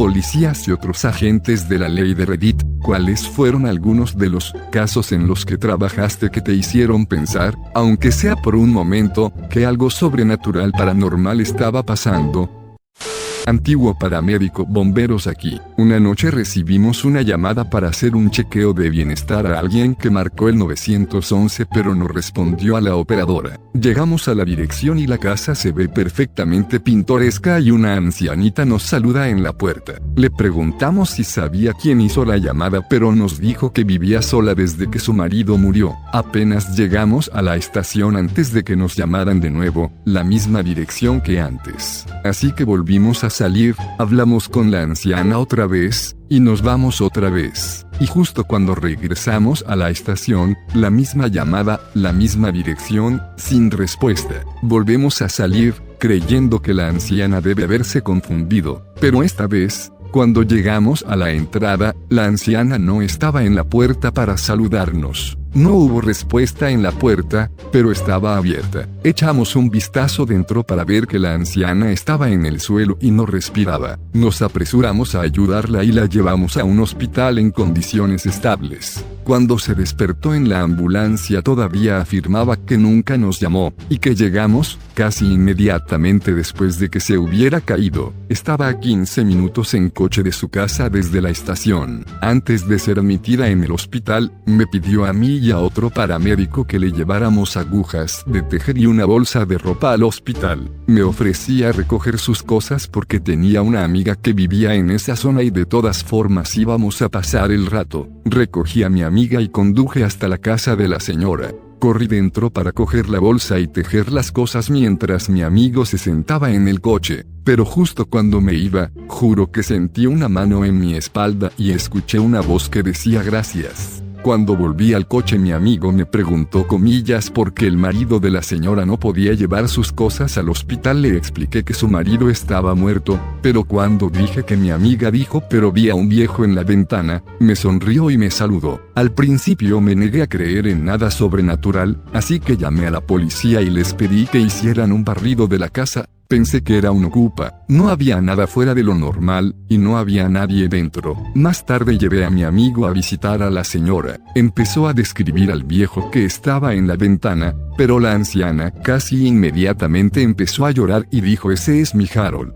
policías y otros agentes de la ley de Reddit, ¿cuáles fueron algunos de los casos en los que trabajaste que te hicieron pensar, aunque sea por un momento, que algo sobrenatural paranormal estaba pasando? Antiguo paramédico bomberos aquí. Una noche recibimos una llamada para hacer un chequeo de bienestar a alguien que marcó el 911 pero no respondió a la operadora. Llegamos a la dirección y la casa se ve perfectamente pintoresca y una ancianita nos saluda en la puerta. Le preguntamos si sabía quién hizo la llamada pero nos dijo que vivía sola desde que su marido murió. Apenas llegamos a la estación antes de que nos llamaran de nuevo, la misma dirección que antes. Así que volvimos a salir, hablamos con la anciana otra vez, y nos vamos otra vez. Y justo cuando regresamos a la estación, la misma llamada, la misma dirección, sin respuesta. Volvemos a salir, creyendo que la anciana debe haberse confundido, pero esta vez, cuando llegamos a la entrada, la anciana no estaba en la puerta para saludarnos. No hubo respuesta en la puerta, pero estaba abierta. Echamos un vistazo dentro para ver que la anciana estaba en el suelo y no respiraba. Nos apresuramos a ayudarla y la llevamos a un hospital en condiciones estables. Cuando se despertó en la ambulancia todavía afirmaba que nunca nos llamó, y que llegamos, casi inmediatamente después de que se hubiera caído. Estaba a 15 minutos en coche de su casa desde la estación. Antes de ser admitida en el hospital, me pidió a mí y a otro paramédico que le lleváramos agujas de tejer y una bolsa de ropa al hospital. Me ofrecía recoger sus cosas porque tenía una amiga que vivía en esa zona y de todas formas íbamos a pasar el rato. Recogí a mi amiga y conduje hasta la casa de la señora. Corrí dentro para coger la bolsa y tejer las cosas mientras mi amigo se sentaba en el coche, pero justo cuando me iba, juro que sentí una mano en mi espalda y escuché una voz que decía gracias. Cuando volví al coche mi amigo me preguntó comillas por qué el marido de la señora no podía llevar sus cosas al hospital le expliqué que su marido estaba muerto, pero cuando dije que mi amiga dijo pero vi a un viejo en la ventana, me sonrió y me saludó. Al principio me negué a creer en nada sobrenatural, así que llamé a la policía y les pedí que hicieran un barrido de la casa, Pensé que era un ocupa, no había nada fuera de lo normal, y no había nadie dentro. Más tarde llevé a mi amigo a visitar a la señora. Empezó a describir al viejo que estaba en la ventana, pero la anciana casi inmediatamente empezó a llorar y dijo ese es mi Harold.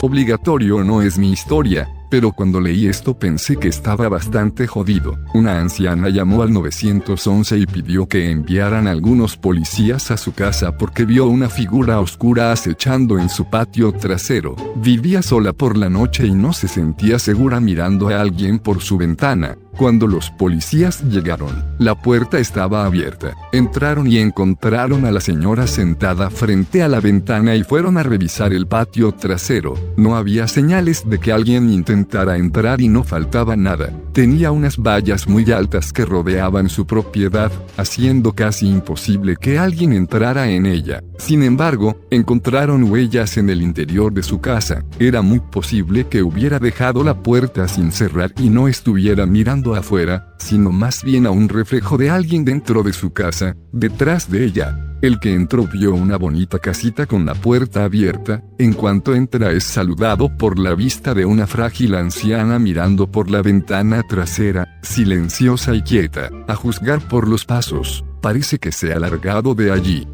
Obligatorio no es mi historia, pero cuando leí esto pensé que estaba bastante jodido. Una anciana llamó al 911 y pidió que enviaran algunos policías a su casa porque vio una figura oscura acechando en su patio trasero. Vivía sola por la noche y no se sentía segura mirando a alguien por su ventana. Cuando los policías llegaron, la puerta estaba abierta. Entraron y encontraron a la señora sentada frente a la ventana y fueron a revisar el patio trasero. No había señales de que alguien intentara entrar y no faltaba nada. Tenía unas vallas muy altas que rodeaban su propiedad, haciendo casi imposible que alguien entrara en ella. Sin embargo, encontraron huellas en el interior de su casa. Era muy posible que hubiera dejado la puerta sin cerrar y no estuviera mirando afuera, sino más bien a un reflejo de alguien dentro de su casa, detrás de ella. El que entró vio una bonita casita con la puerta abierta, en cuanto entra es saludado por la vista de una frágil anciana mirando por la ventana trasera, silenciosa y quieta, a juzgar por los pasos, parece que se ha largado de allí.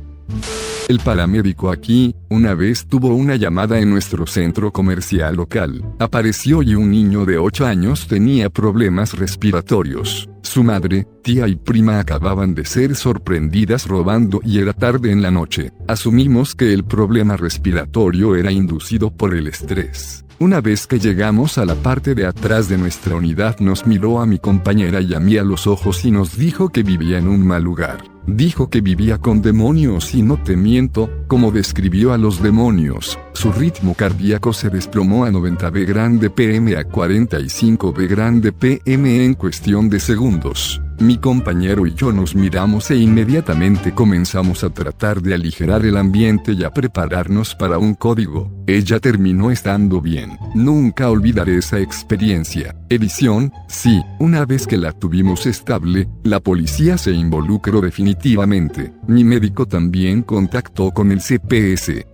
El paramédico aquí, una vez tuvo una llamada en nuestro centro comercial local. Apareció y un niño de 8 años tenía problemas respiratorios. Su madre, tía y prima acababan de ser sorprendidas robando y era tarde en la noche. Asumimos que el problema respiratorio era inducido por el estrés. Una vez que llegamos a la parte de atrás de nuestra unidad nos miró a mi compañera y a mí a los ojos y nos dijo que vivía en un mal lugar. Dijo que vivía con demonios y no te miento, como describió a los demonios, su ritmo cardíaco se desplomó a 90 B grande PM a 45 B grande PM en cuestión de segundos. Mi compañero y yo nos miramos e inmediatamente comenzamos a tratar de aligerar el ambiente y a prepararnos para un código. Ella terminó estando bien. Nunca olvidaré esa experiencia. Edición, sí, una vez que la tuvimos estable, la policía se involucró definitivamente. Mi médico también contactó con el CPS.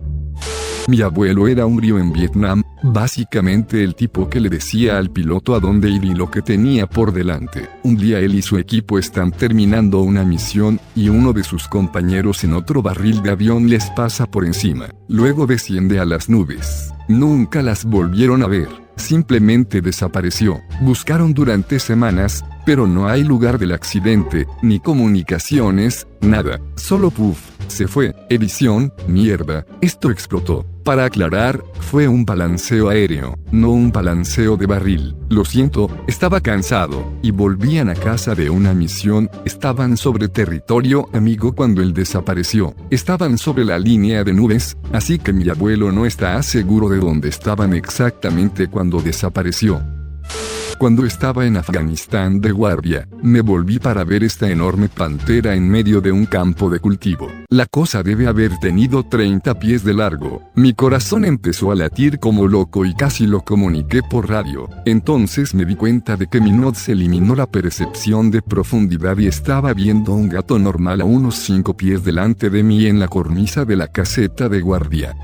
Mi abuelo era un río en Vietnam, básicamente el tipo que le decía al piloto a dónde ir y lo que tenía por delante. Un día él y su equipo están terminando una misión, y uno de sus compañeros en otro barril de avión les pasa por encima. Luego desciende a las nubes. Nunca las volvieron a ver simplemente desapareció. Buscaron durante semanas, pero no hay lugar del accidente, ni comunicaciones, nada. Solo puff, se fue. Edición, mierda, esto explotó. Para aclarar, fue un balanceo aéreo, no un balanceo de barril. Lo siento, estaba cansado, y volvían a casa de una misión, estaban sobre territorio amigo cuando él desapareció. Estaban sobre la línea de nubes, así que mi abuelo no está seguro de dónde estaban exactamente cuando desapareció. Cuando estaba en Afganistán de guardia, me volví para ver esta enorme pantera en medio de un campo de cultivo. La cosa debe haber tenido 30 pies de largo. Mi corazón empezó a latir como loco y casi lo comuniqué por radio. Entonces me di cuenta de que mi se eliminó la percepción de profundidad y estaba viendo un gato normal a unos 5 pies delante de mí en la cornisa de la caseta de guardia.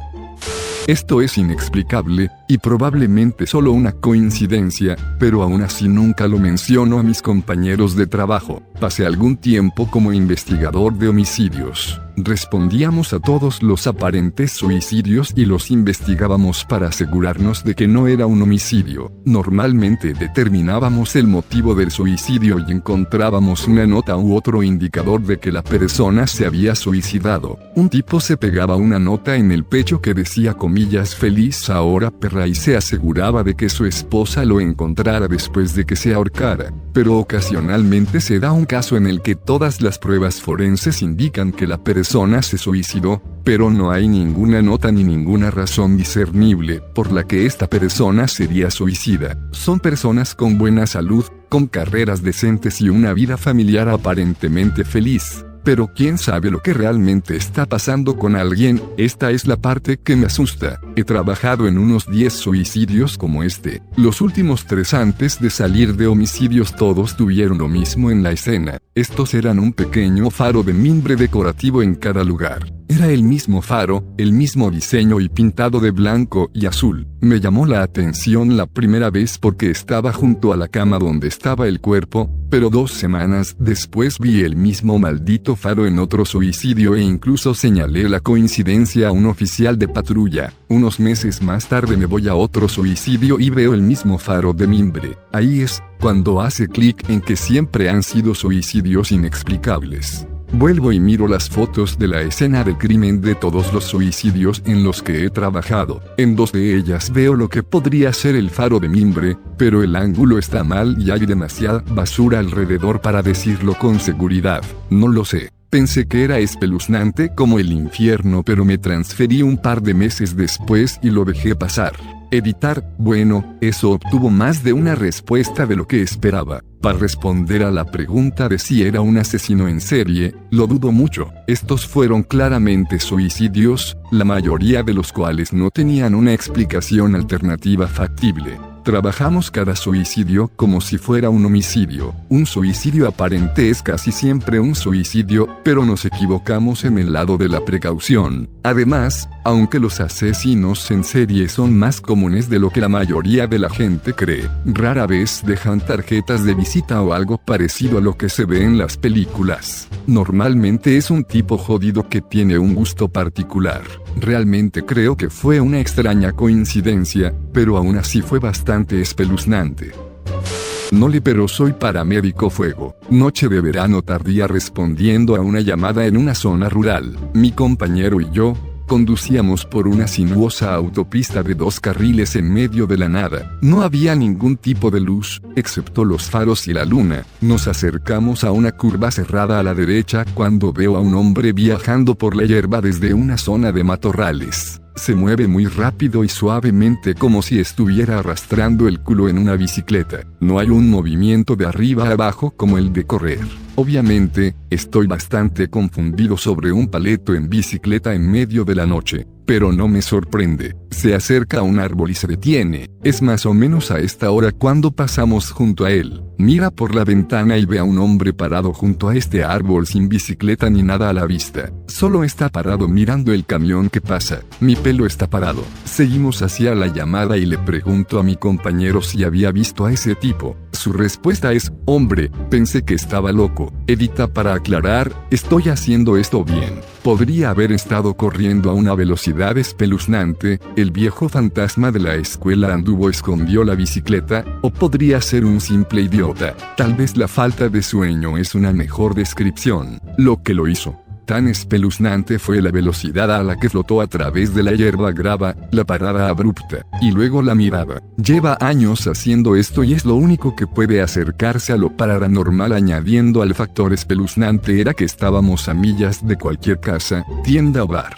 Esto es inexplicable, y probablemente solo una coincidencia, pero aún así nunca lo menciono a mis compañeros de trabajo. Pasé algún tiempo como investigador de homicidios. Respondíamos a todos los aparentes suicidios y los investigábamos para asegurarnos de que no era un homicidio. Normalmente determinábamos el motivo del suicidio y encontrábamos una nota u otro indicador de que la persona se había suicidado. Un tipo se pegaba una nota en el pecho que decía comillas feliz ahora perra y se aseguraba de que su esposa lo encontrara después de que se ahorcara. Pero ocasionalmente se da un caso en el que todas las pruebas forenses indican que la persona persona se suicidó, pero no hay ninguna nota ni ninguna razón discernible por la que esta persona sería suicida. Son personas con buena salud, con carreras decentes y una vida familiar aparentemente feliz. Pero quién sabe lo que realmente está pasando con alguien, esta es la parte que me asusta. He trabajado en unos 10 suicidios como este. Los últimos tres antes de salir de homicidios todos tuvieron lo mismo en la escena. Estos eran un pequeño faro de mimbre decorativo en cada lugar. Era el mismo faro, el mismo diseño y pintado de blanco y azul. Me llamó la atención la primera vez porque estaba junto a la cama donde estaba el cuerpo, pero dos semanas después vi el mismo maldito faro en otro suicidio e incluso señalé la coincidencia a un oficial de patrulla. Unos meses más tarde me voy a otro suicidio y veo el mismo faro de mimbre. Ahí es, cuando hace clic en que siempre han sido suicidios inexplicables. Vuelvo y miro las fotos de la escena del crimen de todos los suicidios en los que he trabajado. En dos de ellas veo lo que podría ser el faro de mimbre, pero el ángulo está mal y hay demasiada basura alrededor para decirlo con seguridad. No lo sé. Pensé que era espeluznante como el infierno, pero me transferí un par de meses después y lo dejé pasar. Editar, bueno, eso obtuvo más de una respuesta de lo que esperaba. Para responder a la pregunta de si era un asesino en serie, lo dudo mucho. Estos fueron claramente suicidios, la mayoría de los cuales no tenían una explicación alternativa factible. Trabajamos cada suicidio como si fuera un homicidio. Un suicidio aparente es casi siempre un suicidio, pero nos equivocamos en el lado de la precaución. Además, aunque los asesinos en serie son más comunes de lo que la mayoría de la gente cree, rara vez dejan tarjetas de visita o algo parecido a lo que se ve en las películas. Normalmente es un tipo jodido que tiene un gusto particular. Realmente creo que fue una extraña coincidencia, pero aún así fue bastante espeluznante. No le pero soy paramédico fuego. Noche de verano tardía respondiendo a una llamada en una zona rural. Mi compañero y yo, Conducíamos por una sinuosa autopista de dos carriles en medio de la nada. No había ningún tipo de luz, excepto los faros y la luna. Nos acercamos a una curva cerrada a la derecha cuando veo a un hombre viajando por la hierba desde una zona de matorrales. Se mueve muy rápido y suavemente como si estuviera arrastrando el culo en una bicicleta. No hay un movimiento de arriba a abajo como el de correr. Obviamente, estoy bastante confundido sobre un paleto en bicicleta en medio de la noche pero no me sorprende. Se acerca a un árbol y se detiene. Es más o menos a esta hora cuando pasamos junto a él. Mira por la ventana y ve a un hombre parado junto a este árbol sin bicicleta ni nada a la vista. Solo está parado mirando el camión que pasa. Mi pelo está parado. Seguimos hacia la llamada y le pregunto a mi compañero si había visto a ese tipo. Su respuesta es, hombre, pensé que estaba loco. Evita para aclarar, estoy haciendo esto bien. Podría haber estado corriendo a una velocidad espeluznante, el viejo fantasma de la escuela anduvo escondió la bicicleta, o podría ser un simple idiota. Tal vez la falta de sueño es una mejor descripción. Lo que lo hizo tan espeluznante fue la velocidad a la que flotó a través de la hierba grava, la parada abrupta, y luego la mirada. Lleva años haciendo esto y es lo único que puede acercarse a lo paranormal añadiendo al factor espeluznante era que estábamos a millas de cualquier casa, tienda o bar.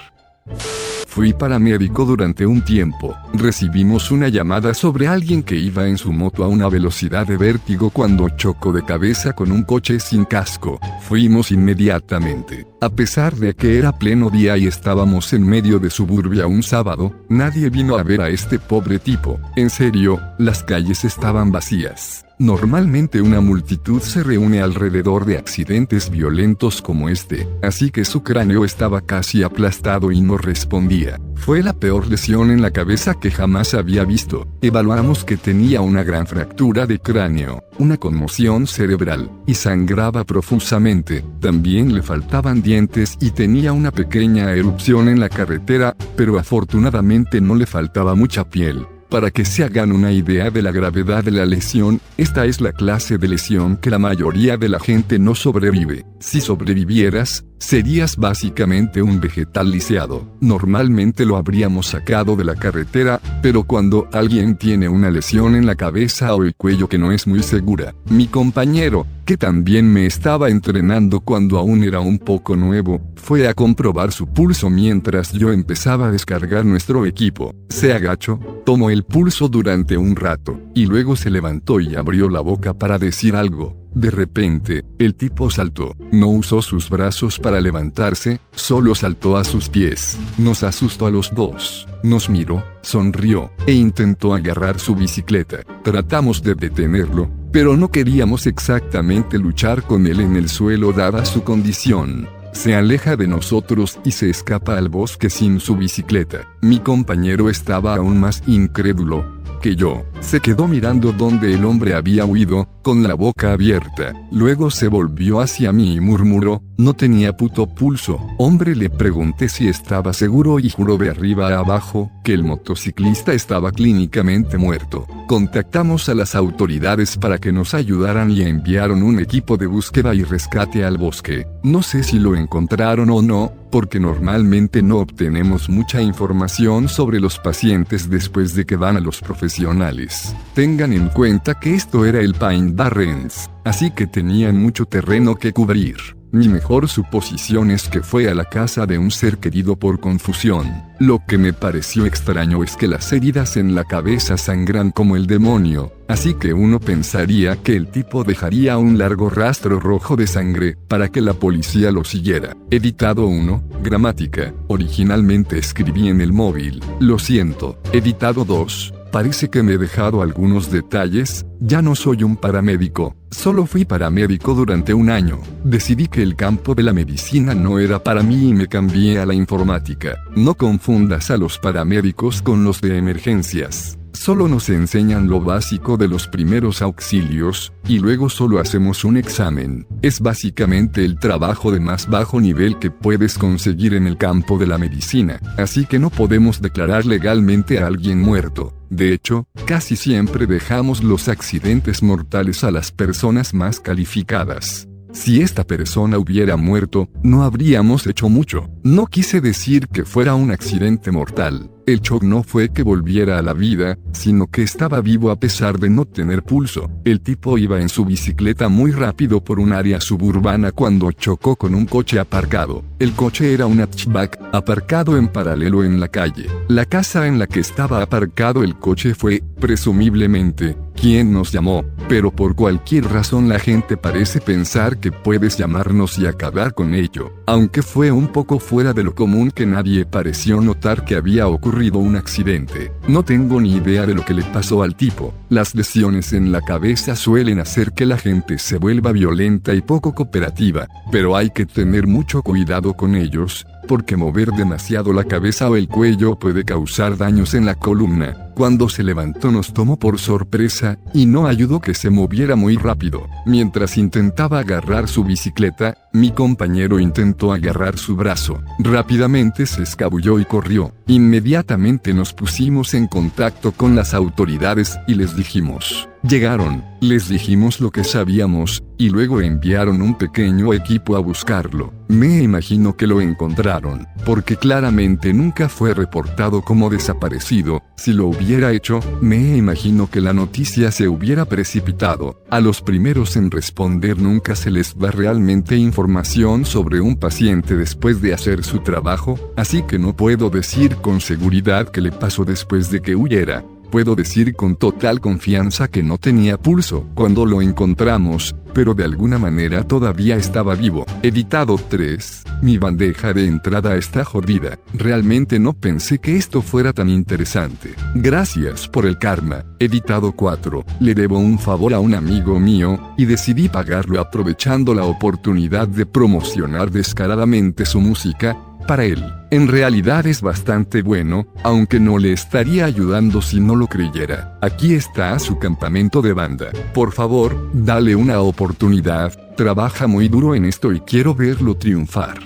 Fui paramédico durante un tiempo. Recibimos una llamada sobre alguien que iba en su moto a una velocidad de vértigo cuando chocó de cabeza con un coche sin casco. Fuimos inmediatamente. A pesar de que era pleno día y estábamos en medio de suburbia un sábado, nadie vino a ver a este pobre tipo. En serio, las calles estaban vacías. Normalmente una multitud se reúne alrededor de accidentes violentos como este, así que su cráneo estaba casi aplastado y no respondía. Fue la peor lesión en la cabeza que jamás había visto. Evaluamos que tenía una gran fractura de cráneo, una conmoción cerebral, y sangraba profusamente. También le faltaban dientes y tenía una pequeña erupción en la carretera, pero afortunadamente no le faltaba mucha piel. Para que se hagan una idea de la gravedad de la lesión, esta es la clase de lesión que la mayoría de la gente no sobrevive. Si sobrevivieras, serías básicamente un vegetal liseado. Normalmente lo habríamos sacado de la carretera, pero cuando alguien tiene una lesión en la cabeza o el cuello que no es muy segura, mi compañero, que también me estaba entrenando cuando aún era un poco nuevo, fue a comprobar su pulso mientras yo empezaba a descargar nuestro equipo. Se agachó, tomó el pulso durante un rato, y luego se levantó y abrió la boca para decir algo. De repente, el tipo saltó, no usó sus brazos para levantarse, solo saltó a sus pies. Nos asustó a los dos. Nos miró, sonrió, e intentó agarrar su bicicleta. Tratamos de detenerlo, pero no queríamos exactamente luchar con él en el suelo dada su condición. Se aleja de nosotros y se escapa al bosque sin su bicicleta. Mi compañero estaba aún más incrédulo, que yo. Se quedó mirando donde el hombre había huido, con la boca abierta. Luego se volvió hacia mí y murmuró, no tenía puto pulso. Hombre le pregunté si estaba seguro y juró de arriba a abajo, que el motociclista estaba clínicamente muerto. Contactamos a las autoridades para que nos ayudaran y enviaron un equipo de búsqueda y rescate al bosque. No sé si lo encontraron o no, porque normalmente no obtenemos mucha información sobre los pacientes después de que van a los profesionales. Tengan en cuenta que esto era el Pine Barrens, así que tenían mucho terreno que cubrir. Mi mejor suposición es que fue a la casa de un ser querido por confusión. Lo que me pareció extraño es que las heridas en la cabeza sangran como el demonio, así que uno pensaría que el tipo dejaría un largo rastro rojo de sangre para que la policía lo siguiera. Editado 1, gramática, originalmente escribí en el móvil, lo siento. Editado 2, Parece que me he dejado algunos detalles, ya no soy un paramédico, solo fui paramédico durante un año. Decidí que el campo de la medicina no era para mí y me cambié a la informática. No confundas a los paramédicos con los de emergencias. Solo nos enseñan lo básico de los primeros auxilios, y luego solo hacemos un examen. Es básicamente el trabajo de más bajo nivel que puedes conseguir en el campo de la medicina, así que no podemos declarar legalmente a alguien muerto. De hecho, casi siempre dejamos los accidentes mortales a las personas más calificadas. Si esta persona hubiera muerto, no habríamos hecho mucho. No quise decir que fuera un accidente mortal. El shock no fue que volviera a la vida, sino que estaba vivo a pesar de no tener pulso. El tipo iba en su bicicleta muy rápido por un área suburbana cuando chocó con un coche aparcado. El coche era un hatchback, aparcado en paralelo en la calle. La casa en la que estaba aparcado el coche fue, presumiblemente, quien nos llamó, pero por cualquier razón la gente parece pensar que puedes llamarnos y acabar con ello, aunque fue un poco fuera de lo común que nadie pareció notar que había ocurrido un accidente. No tengo ni idea de lo que le pasó al tipo. Las lesiones en la cabeza suelen hacer que la gente se vuelva violenta y poco cooperativa, pero hay que tener mucho cuidado con ellos, porque mover demasiado la cabeza o el cuello puede causar daños en la columna. Cuando se levantó nos tomó por sorpresa, y no ayudó que se moviera muy rápido. Mientras intentaba agarrar su bicicleta, mi compañero intentó agarrar su brazo. Rápidamente se escabulló y corrió. Inmediatamente nos pusimos en contacto con las autoridades y les dijimos, Llegaron, les dijimos lo que sabíamos, y luego enviaron un pequeño equipo a buscarlo. Me imagino que lo encontraron, porque claramente nunca fue reportado como desaparecido. Si lo hubiera hecho, me imagino que la noticia se hubiera precipitado. A los primeros en responder nunca se les da realmente información sobre un paciente después de hacer su trabajo, así que no puedo decir con seguridad qué le pasó después de que huyera puedo decir con total confianza que no tenía pulso cuando lo encontramos, pero de alguna manera todavía estaba vivo. Editado 3. Mi bandeja de entrada está jodida. Realmente no pensé que esto fuera tan interesante. Gracias por el karma. Editado 4. Le debo un favor a un amigo mío, y decidí pagarlo aprovechando la oportunidad de promocionar descaradamente su música, para él. En realidad es bastante bueno, aunque no le estaría ayudando si no lo creyera. Aquí está su campamento de banda. Por favor, dale una oportunidad, trabaja muy duro en esto y quiero verlo triunfar.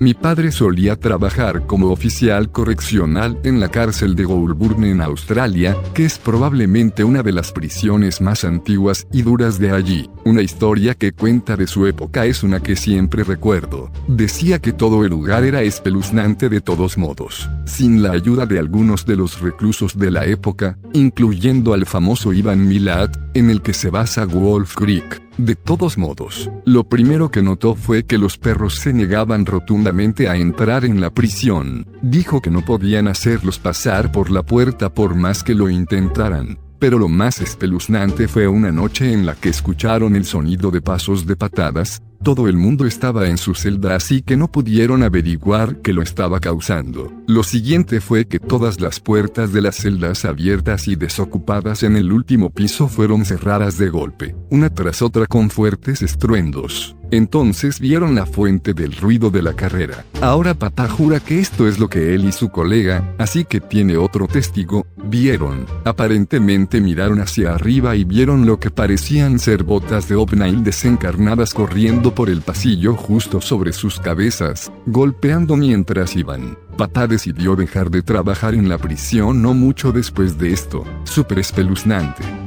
Mi padre solía trabajar como oficial correccional en la cárcel de Goulburn en Australia, que es probablemente una de las prisiones más antiguas y duras de allí. Una historia que cuenta de su época es una que siempre recuerdo. Decía que todo el lugar era espeluznante de todos modos. Sin la ayuda de algunos de los reclusos de la época, incluyendo al famoso Ivan Milat, en el que se basa Wolf Creek. De todos modos, lo primero que notó fue que los perros se negaban rotundamente a entrar en la prisión. Dijo que no podían hacerlos pasar por la puerta por más que lo intentaran. Pero lo más espeluznante fue una noche en la que escucharon el sonido de pasos de patadas, todo el mundo estaba en su celda así que no pudieron averiguar qué lo estaba causando. Lo siguiente fue que todas las puertas de las celdas abiertas y desocupadas en el último piso fueron cerradas de golpe, una tras otra con fuertes estruendos. Entonces vieron la fuente del ruido de la carrera. Ahora papá jura que esto es lo que él y su colega, así que tiene otro testigo, vieron. Aparentemente miraron hacia arriba y vieron lo que parecían ser botas de Obnail desencarnadas corriendo por el pasillo justo sobre sus cabezas, golpeando mientras iban. Papá decidió dejar de trabajar en la prisión no mucho después de esto. Súper espeluznante.